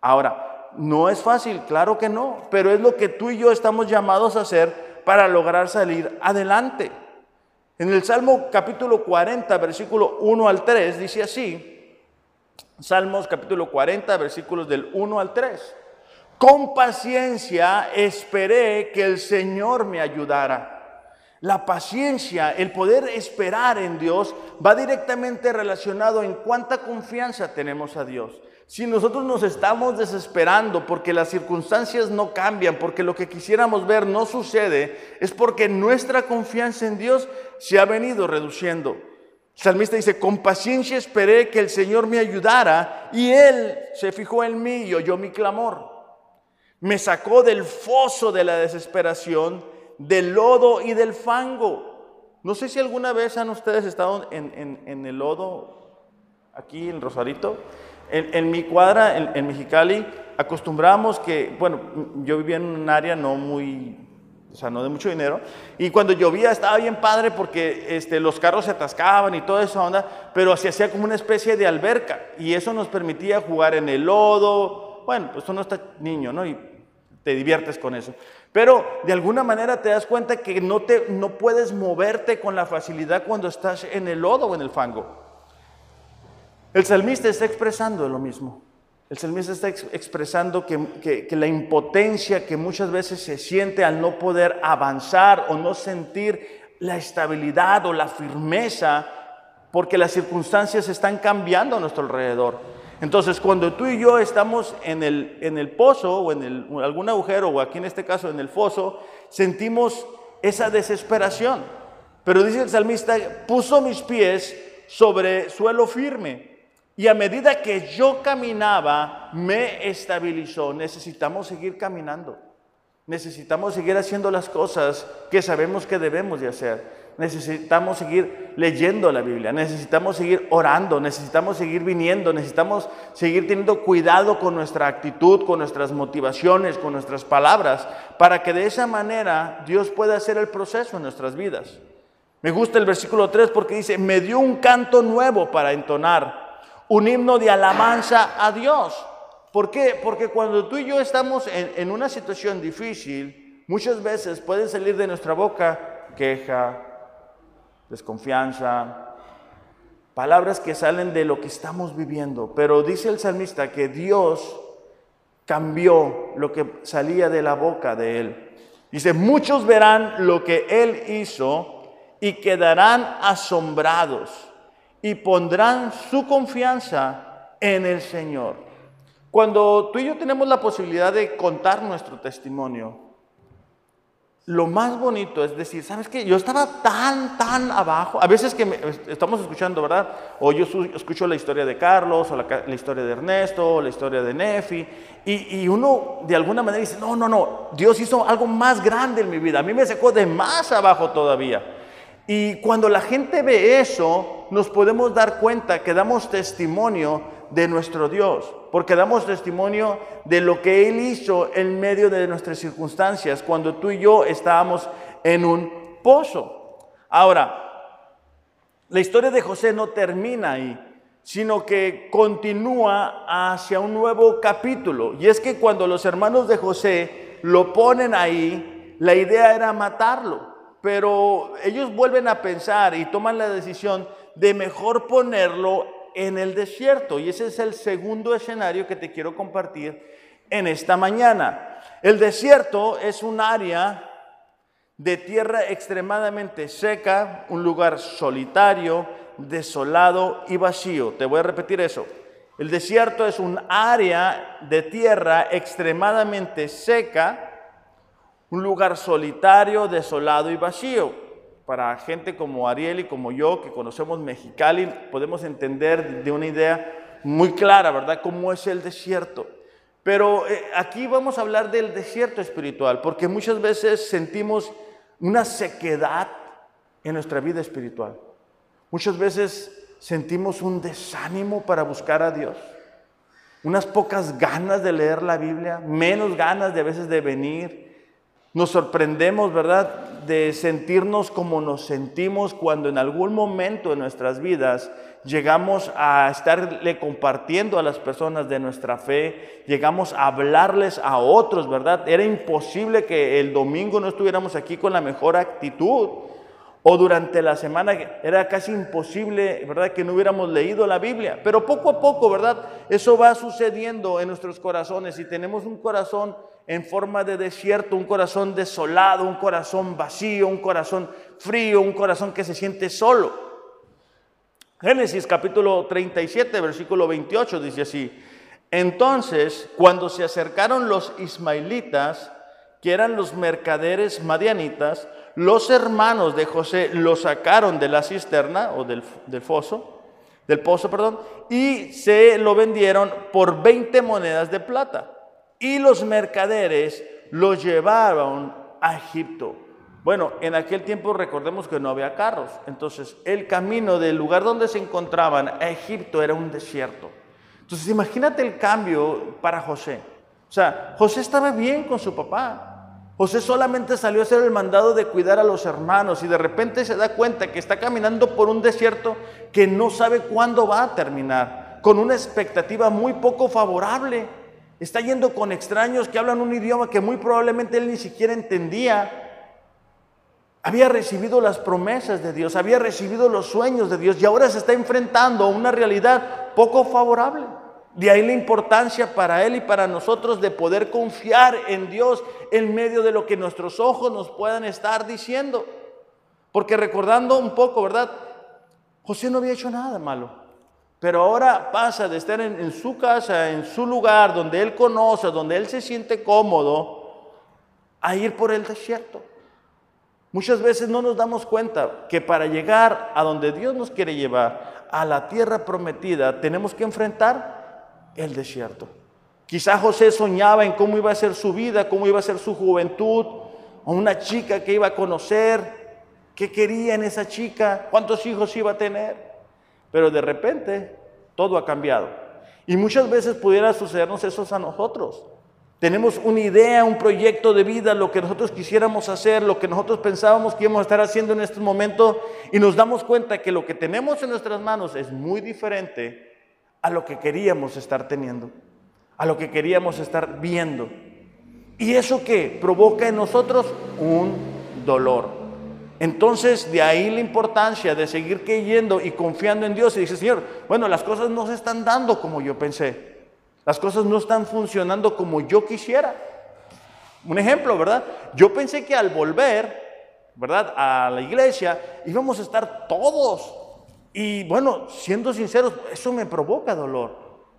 Ahora, no es fácil, claro que no, pero es lo que tú y yo estamos llamados a hacer para lograr salir adelante. En el Salmo capítulo 40, versículo 1 al 3, dice así, Salmos capítulo 40, versículos del 1 al 3. Con paciencia esperé que el Señor me ayudara. La paciencia, el poder esperar en Dios, va directamente relacionado en cuánta confianza tenemos a Dios. Si nosotros nos estamos desesperando porque las circunstancias no cambian, porque lo que quisiéramos ver no sucede, es porque nuestra confianza en Dios se ha venido reduciendo. Salmista dice, con paciencia esperé que el Señor me ayudara y Él se fijó en mí y oyó mi clamor. Me sacó del foso de la desesperación, del lodo y del fango. No sé si alguna vez han ustedes estado en, el lodo, aquí en Rosarito. En, mi cuadra, en, Mexicali, acostumbramos que, bueno, yo vivía en un área no muy, o sea, no de mucho dinero, y cuando llovía estaba bien padre porque este, los carros se atascaban y toda esa onda, pero se hacía como una especie de alberca, y eso nos permitía jugar en el lodo, bueno, pues tú no estás niño, ¿no? Y te diviertes con eso. Pero de alguna manera te das cuenta que no, te, no puedes moverte con la facilidad cuando estás en el lodo o en el fango. El salmista está expresando lo mismo. El salmista está expresando que, la impotencia que muchas veces se siente al no poder avanzar o no sentir la estabilidad o la firmeza porque las circunstancias están cambiando a nuestro alrededor. Entonces, cuando tú y yo estamos en el, en el pozo o en algún agujero, o aquí en este caso en el foso, sentimos esa desesperación. Pero dice el salmista, puso mis pies sobre suelo firme y a medida que yo caminaba, me estabilizó. Necesitamos seguir caminando. Necesitamos seguir haciendo las cosas que sabemos que debemos de hacer necesitamos seguir leyendo la Biblia, necesitamos seguir orando, necesitamos seguir viniendo, necesitamos seguir teniendo cuidado con nuestra actitud, con nuestras motivaciones, con nuestras palabras, para que de esa manera Dios pueda hacer el proceso en nuestras vidas. Me gusta el versículo 3 porque dice, me dio un canto nuevo para entonar, un himno de alabanza a Dios. ¿Por qué? Porque cuando tú y yo estamos en, una situación difícil, muchas veces puede salir de nuestra boca queja, desconfianza, palabras que salen de lo que estamos viviendo. Pero dice el salmista que Dios cambió lo que salía de la boca de él. Dice, muchos verán lo que él hizo y quedarán asombrados y pondrán su confianza en el Señor. Cuando tú y yo tenemos la posibilidad de contar nuestro testimonio, lo más bonito es decir, ¿sabes qué? Yo estaba tan, tan abajo. A veces que estamos escuchando, ¿verdad? O yo escucho la historia de Carlos, o la, historia de Ernesto, o la historia de Nefi, y, y, uno de alguna manera dice, no, no, no, Dios hizo algo más grande en mi vida. A mí me sacó de más abajo todavía. Y cuando la gente ve eso, nos podemos dar cuenta que damos testimonio de nuestro Dios, porque damos testimonio de lo que Él hizo en medio de nuestras circunstancias, cuando tú y yo estábamos en un pozo. Ahora, la historia de José no termina ahí, sino que continúa hacia un nuevo capítulo. Y es que cuando los hermanos de José lo ponen ahí, la idea era matarlo, pero ellos vuelven a pensar y toman la decisión de mejor ponerlo en el desierto. Y ese es el segundo escenario que te quiero compartir en esta mañana. El desierto es un área de tierra extremadamente seca, un lugar solitario, desolado y vacío. Te voy a repetir eso. El desierto es un área de tierra extremadamente seca, un lugar solitario, desolado y vacío. Para gente como Ariel y como yo, que conocemos Mexicali, podemos entender de una idea muy clara, ¿verdad?, cómo es el desierto. Pero eh, aquí vamos a hablar del desierto espiritual, porque muchas veces sentimos una sequedad en nuestra vida espiritual. Muchas veces sentimos un desánimo para buscar a Dios, unas pocas ganas de leer la Biblia, menos ganas de a veces de venir. Nos sorprendemos, ¿verdad?, de sentirnos como nos sentimos cuando en algún momento de nuestras vidas llegamos a estarle compartiendo a las personas de nuestra fe, llegamos a hablarles a otros, ¿verdad? Era imposible que el domingo no estuviéramos aquí con la mejor actitud. O durante la semana era casi imposible, ¿verdad?, que no hubiéramos leído la Biblia. Pero poco a poco, ¿verdad?, eso va sucediendo en nuestros corazones y tenemos un corazón en forma de desierto, un corazón desolado, un corazón vacío, un corazón frío, un corazón que se siente solo. Génesis capítulo 37, versículo 28 dice así, entonces cuando se acercaron los ismaelitas, que eran los mercaderes madianitas, los hermanos de José lo sacaron de la cisterna o del, del foso, del pozo, perdón, y se lo vendieron por 20 monedas de plata. Y los mercaderes lo llevaron a Egipto. Bueno, en aquel tiempo recordemos que no había carros, entonces el camino del lugar donde se encontraban a Egipto era un desierto. Entonces imagínate el cambio para José. O sea, José estaba bien con su papá, José solamente salió a hacer el mandado de cuidar a los hermanos y de repente se da cuenta que está caminando por un desierto que no sabe cuándo va a terminar, con una expectativa muy poco favorable. Está yendo con extraños que hablan un idioma que muy probablemente él ni siquiera entendía. Había recibido las promesas de Dios, había recibido los sueños de Dios y ahora se está enfrentando a una realidad poco favorable. De ahí la importancia para Él y para nosotros de poder confiar en Dios en medio de lo que nuestros ojos nos puedan estar diciendo. Porque recordando un poco, ¿verdad? José no había hecho nada malo. Pero ahora pasa de estar en, su casa, en su lugar, donde Él conoce, donde Él se siente cómodo, a ir por el desierto. Muchas veces no nos damos cuenta que para llegar a donde Dios nos quiere llevar, a la tierra prometida, tenemos que enfrentar el desierto. Quizá José soñaba en cómo iba a ser su vida, cómo iba a ser su juventud, o una chica que iba a conocer, qué quería en esa chica, cuántos hijos iba a tener. Pero de repente todo ha cambiado. Y muchas veces pudiera sucedernos eso a nosotros. Tenemos una idea, un proyecto de vida, lo que nosotros quisiéramos hacer, lo que nosotros pensábamos que íbamos a estar haciendo en este momento, y nos damos cuenta que lo que tenemos en nuestras manos es muy diferente a lo que queríamos estar teniendo, a lo que queríamos estar viendo. ¿Y eso qué? Provoca en nosotros un dolor. Entonces, de ahí la importancia de seguir creyendo y confiando en Dios. Y dice, Señor, bueno, las cosas no se están dando como yo pensé. Las cosas no están funcionando como yo quisiera. Un ejemplo, ¿verdad? Yo pensé que al volver, ¿verdad? A la iglesia íbamos a estar todos y bueno, siendo sinceros, eso me provoca dolor,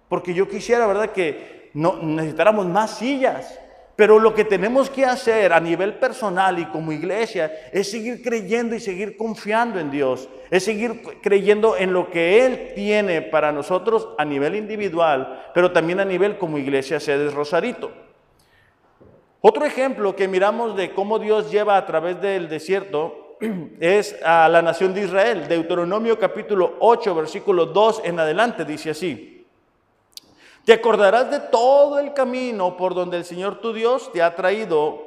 porque yo quisiera, ¿verdad?, que no, necesitáramos más sillas. Pero lo que tenemos que hacer a nivel personal y como iglesia es seguir creyendo y seguir confiando en Dios, es seguir creyendo en lo que Él tiene para nosotros a nivel individual, pero también a nivel como iglesia Sedes Rosarito. Otro ejemplo que miramos de cómo Dios lleva a través del desierto <clears throat> es a la nación de Israel. Deuteronomio capítulo 8, versículo 2 en adelante dice así. Te acordarás de todo el camino por donde el Señor tu Dios te ha traído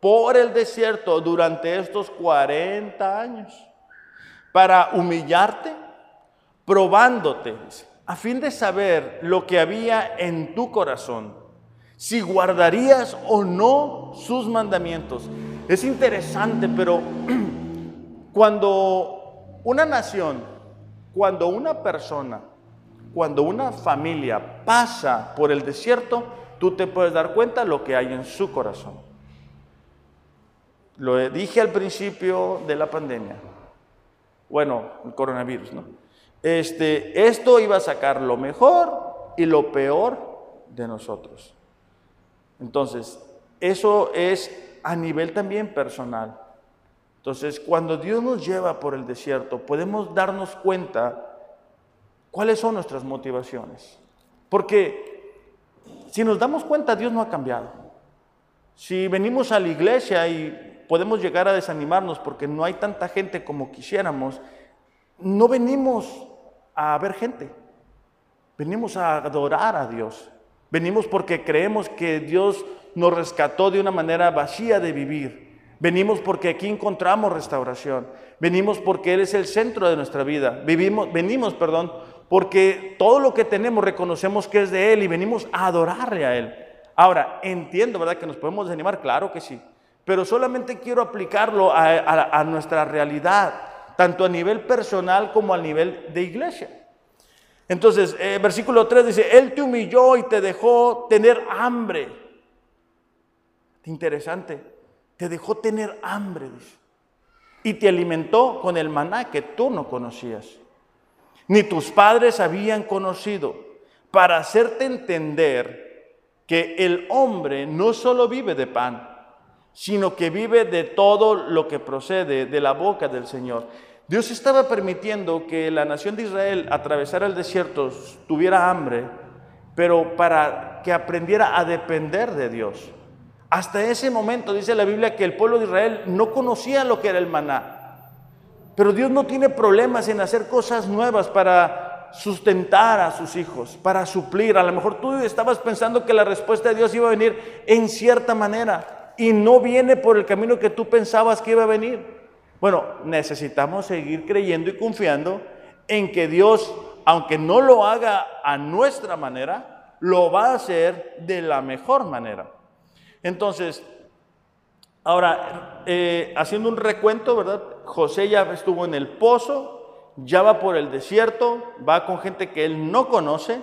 por el desierto durante estos 40 años para humillarte, probándote, a fin de saber lo que había en tu corazón, si guardarías o no sus mandamientos. Es interesante, pero <clears throat> Cuando una nación, cuando una persona, cuando una familia pasa por el desierto, tú te puedes dar cuenta lo que hay en su corazón. Lo dije al principio de la pandemia. Bueno, el coronavirus, ¿no? Este, esto iba a sacar lo mejor y lo peor de nosotros. Entonces, eso es a nivel también personal. Entonces, cuando Dios nos lleva por el desierto, podemos darnos cuenta cuáles son nuestras motivaciones. Porque si nos damos cuenta, Dios no ha cambiado. Si venimos a la iglesia y podemos llegar a desanimarnos porque no hay tanta gente como quisiéramos, no venimos a ver gente, venimos a adorar a Dios. Venimos porque creemos que Dios nos rescató de una manera vacía de vivir. Venimos porque aquí encontramos restauración. Venimos porque Él es el centro de nuestra vida. Vivimos, venimos, perdón, porque todo lo que tenemos reconocemos que es de Él y venimos a adorarle a Él. Ahora, entiendo, ¿verdad? Que nos podemos desanimar, claro que sí, pero solamente quiero aplicarlo a, nuestra realidad, tanto a nivel personal como a nivel de iglesia. Entonces, eh, versículo 3 dice, Él te humilló y te dejó tener hambre. Interesante, te dejó tener hambre, dice. Y te alimentó con el maná que tú no conocías, ni tus padres habían conocido, para hacerte entender que el hombre no solo vive de pan, sino que vive de todo lo que procede de la boca del Señor. Dios estaba permitiendo que la nación de Israel atravesara el desierto, tuviera hambre, pero para que aprendiera a depender de Dios. Hasta ese momento dice la Biblia que el pueblo de Israel no conocía lo que era el maná. Pero Dios no tiene problemas en hacer cosas nuevas para sustentar a sus hijos, para suplir. A lo mejor tú estabas pensando que la respuesta de Dios iba a venir en cierta manera y no viene por el camino que tú pensabas que iba a venir. Bueno, necesitamos seguir creyendo y confiando en que Dios, aunque no lo haga a nuestra manera, lo va a hacer de la mejor manera. Entonces, ahora, eh, haciendo un recuento, ¿verdad? José ya estuvo en el pozo, ya va por el desierto, va con gente que él no conoce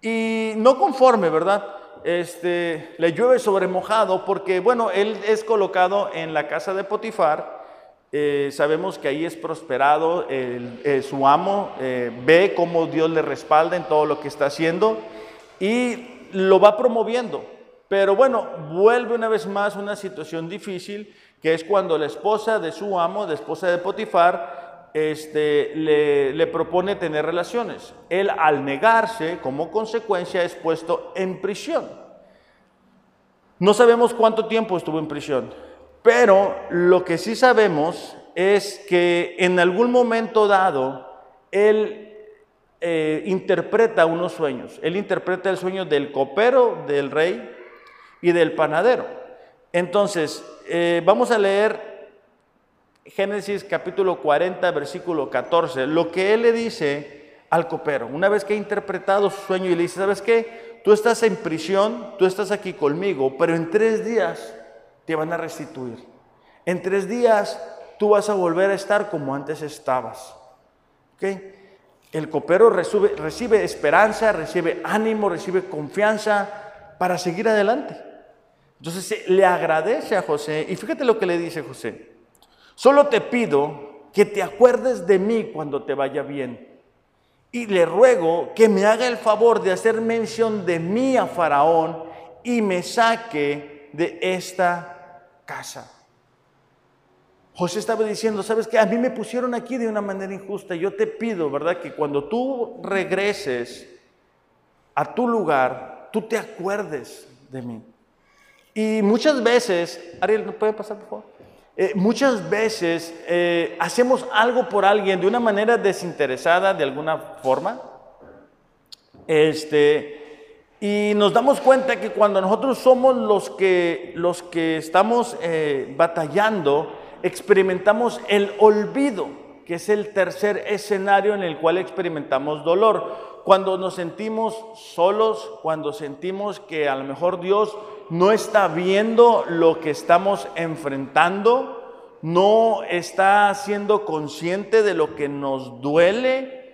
y no conforme, ¿verdad? Este, le llueve sobre mojado porque, bueno, él es colocado en la casa de Potifar eh, sabemos que ahí es prosperado, eh, su amo eh, ve cómo Dios le respalda en todo lo que está haciendo y lo va promoviendo. Pero bueno, vuelve una vez más una situación difícil, que es cuando la esposa de su amo, la esposa de Potifar, este, le, propone tener relaciones. Él al negarse, como consecuencia, es puesto en prisión. No sabemos cuánto tiempo estuvo en prisión. Pero lo que sí sabemos es que en algún momento dado él eh, interpreta unos sueños. Él interpreta el sueño del copero, del rey y del panadero. Entonces, eh, vamos a leer Génesis capítulo 40, versículo 14, lo que él le dice al copero, una vez que ha interpretado su sueño y le dice, ¿sabes qué? Tú estás en prisión, tú estás aquí conmigo, pero en tres días te van a restituir. En tres días tú vas a volver a estar como antes estabas. El copero recibe, recibe esperanza, recibe ánimo, recibe confianza para seguir adelante. Entonces le agradece a José y fíjate lo que le dice José. Solo te pido que te acuerdes de mí cuando te vaya bien. Y le ruego que me haga el favor de hacer mención de mí a Faraón y me saque de esta casa. José estaba diciendo, ¿sabes qué? A mí me pusieron aquí de una manera injusta. Yo te pido, ¿verdad? Que cuando tú regreses a tu lugar, tú te acuerdes de mí. Y muchas veces, Ariel, ¿no puede pasar, por favor? Eh, muchas veces eh, hacemos algo por alguien de una manera desinteresada, de alguna forma. Este, y nos damos cuenta que cuando nosotros somos los que, los que estamos eh, batallando, experimentamos el olvido, que es el tercer escenario en el cual experimentamos dolor. Cuando nos sentimos solos, cuando sentimos que a lo mejor Dios no está viendo lo que estamos enfrentando, no está siendo consciente de lo que nos duele,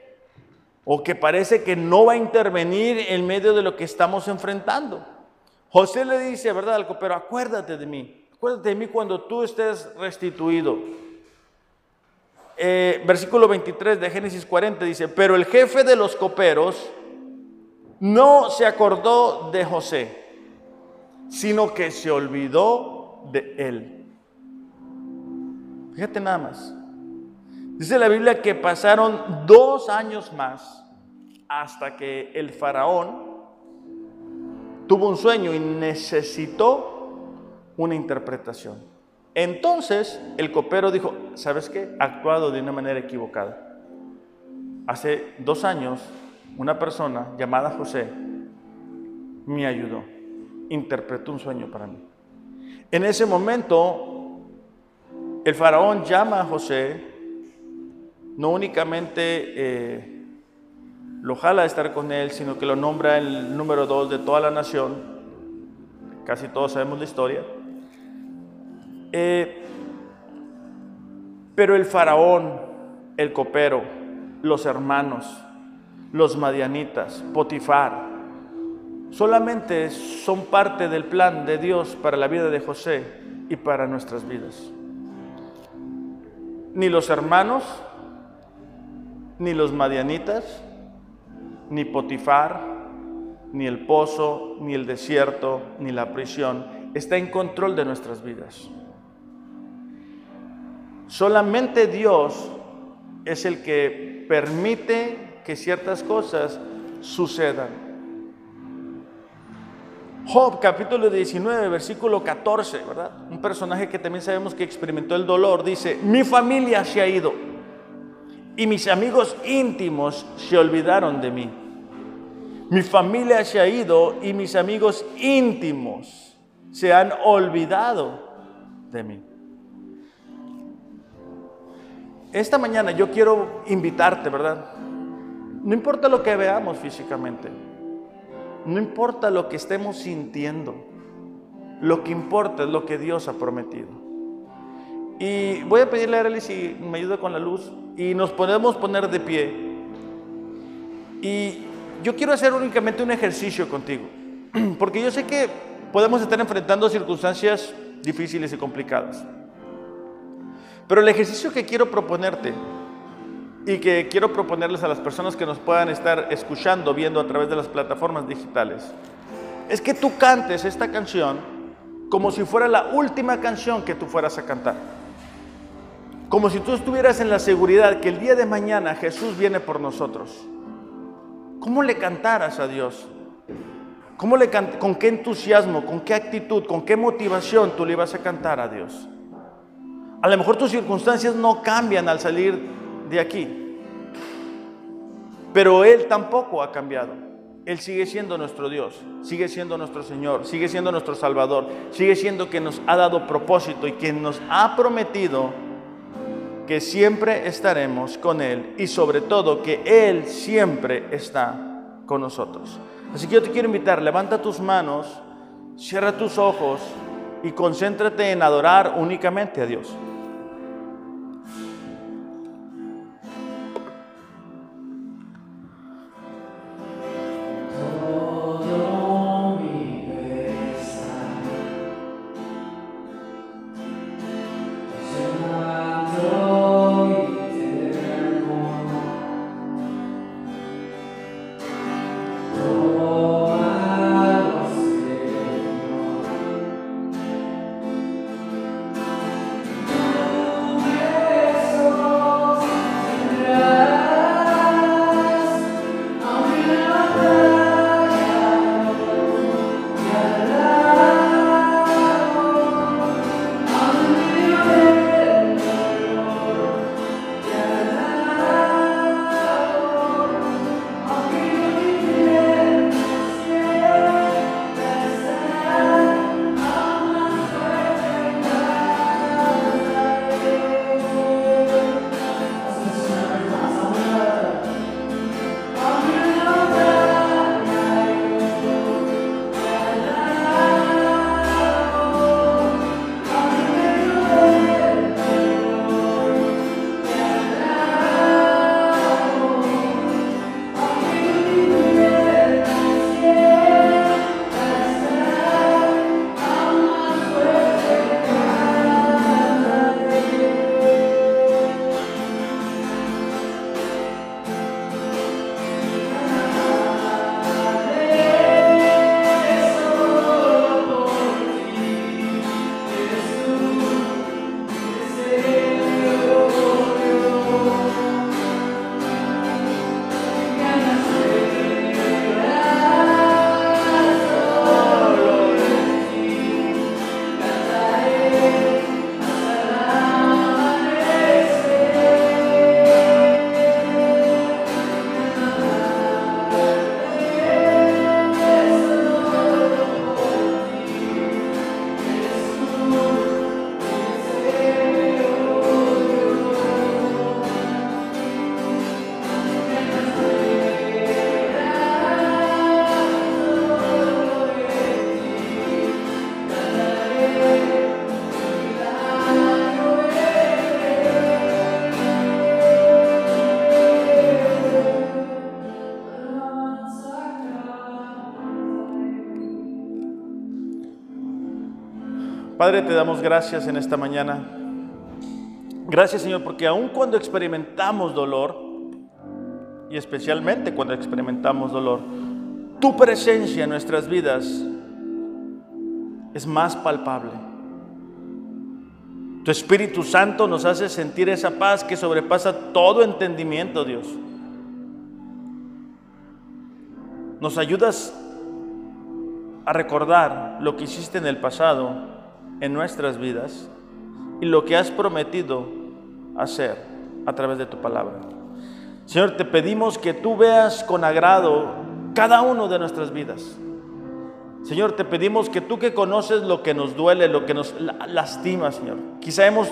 o que parece que no va a intervenir en medio de lo que estamos enfrentando. José le dice, ¿verdad? Al copero, acuérdate de mí, acuérdate de mí cuando tú estés restituido. Eh, versículo 23 de Génesis 40 dice, pero el jefe de los coperos no se acordó de José, sino que se olvidó de él. Fíjate nada más. Dice la Biblia que pasaron dos años más hasta que el faraón tuvo un sueño y necesitó una interpretación. Entonces el copero dijo, ¿sabes qué? Actuado de una manera equivocada. Hace dos años una persona llamada José me ayudó, interpretó un sueño para mí. En ese momento el faraón llama a José, no únicamente eh, lo jala a estar con él, sino que lo nombra el número dos de toda la nación. Casi todos sabemos la historia. Eh, pero el faraón, el copero, los hermanos, los madianitas, Potifar, solamente son parte del plan de Dios para la vida de José y para nuestras vidas. Ni los hermanos, ni los madianitas, ni Potifar, ni el pozo, ni el desierto, ni la prisión está en control de nuestras vidas. Solamente Dios es el que permite que ciertas cosas sucedan. Job capítulo 19, versículo 14, ¿verdad? Un personaje que también sabemos que experimentó el dolor, dice, mi familia se ha ido y mis amigos íntimos se olvidaron de mí. Mi familia se ha ido y mis amigos íntimos se han olvidado de mí. Esta mañana yo quiero invitarte, ¿verdad? No importa lo que veamos físicamente, no importa lo que estemos sintiendo, lo que importa es lo que Dios ha prometido. Y voy a pedirle a Arely si me ayuda con la luz y nos podemos poner de pie. Y yo quiero hacer únicamente un ejercicio contigo, <clears throat> porque yo sé que podemos estar enfrentando circunstancias difíciles y complicadas. Pero el ejercicio que quiero proponerte y que quiero proponerles a las personas que nos puedan estar escuchando, viendo a través de las plataformas digitales, es que tú cantes esta canción como si fuera la última canción que tú fueras a cantar. Como si tú estuvieras en la seguridad que el día de mañana Jesús viene por nosotros. ¿Cómo le cantaras a Dios? ¿Cómo le ¿Con qué entusiasmo, con qué actitud, con qué motivación tú le ibas a cantar a Dios? A lo mejor tus circunstancias no cambian al salir de aquí, pero Él tampoco ha cambiado. Él sigue siendo nuestro Dios, sigue siendo nuestro Señor, sigue siendo nuestro Salvador, sigue siendo que nos ha dado propósito y quien nos ha prometido que siempre estaremos con Él y sobre todo que Él siempre está con nosotros. Así que yo te quiero invitar, levanta tus manos, cierra tus ojos y concéntrate en adorar únicamente a Dios. Padre, te damos gracias en esta mañana. Gracias Señor, porque aun cuando experimentamos dolor, y especialmente cuando experimentamos dolor, tu presencia en nuestras vidas es más palpable. Tu Espíritu Santo nos hace sentir esa paz que sobrepasa todo entendimiento, Dios. Nos ayudas a recordar lo que hiciste en el pasado en nuestras vidas y lo que has prometido hacer a través de tu palabra. Señor, te pedimos que tú veas con agrado cada uno de nuestras vidas. Señor, te pedimos que tú que conoces lo que nos duele, lo que nos lastima, Señor. Quizá hemos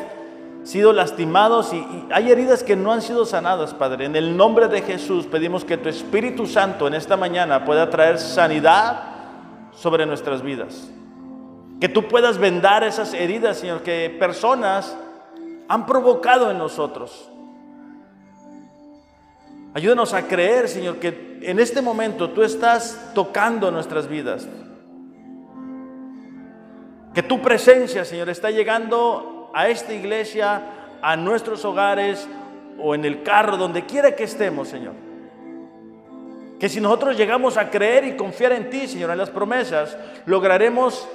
sido lastimados y, y, hay heridas que no han sido sanadas, Padre. En el nombre de Jesús pedimos que tu Espíritu Santo en esta mañana pueda traer sanidad sobre nuestras vidas. Que tú puedas vendar esas heridas, Señor, que personas han provocado en nosotros. Ayúdanos a creer, Señor, que en este momento tú estás tocando nuestras vidas. Que tu presencia, Señor, está llegando a esta iglesia, a nuestros hogares o en el carro, donde quiera que estemos, Señor. Que si nosotros llegamos a creer y confiar en ti, Señor, en las promesas, lograremos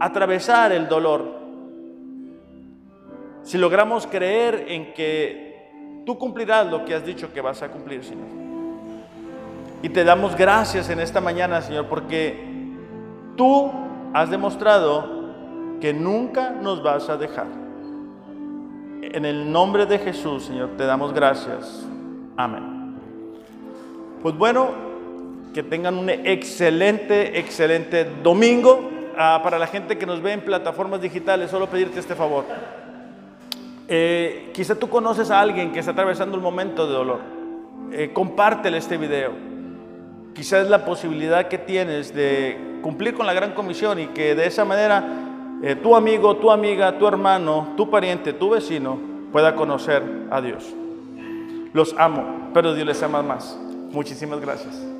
atravesar el dolor. Si logramos creer en que tú cumplirás lo que has dicho que vas a cumplir, Señor. Y te damos gracias en esta mañana, Señor, porque tú has demostrado que nunca nos vas a dejar. En el nombre de Jesús, Señor, te damos gracias. Amén. Pues bueno, que tengan un excelente, excelente domingo. Para la gente que nos ve en plataformas digitales, solo pedirte este favor. Eh, quizá tú conoces a alguien que está atravesando un momento de dolor. Eh, compártele este video. Quizá es la posibilidad que tienes de cumplir con la gran comisión y que de esa manera eh, tu amigo, tu amiga, tu hermano, tu pariente, tu vecino pueda conocer a Dios. Los amo, pero Dios les ama más. Muchísimas gracias.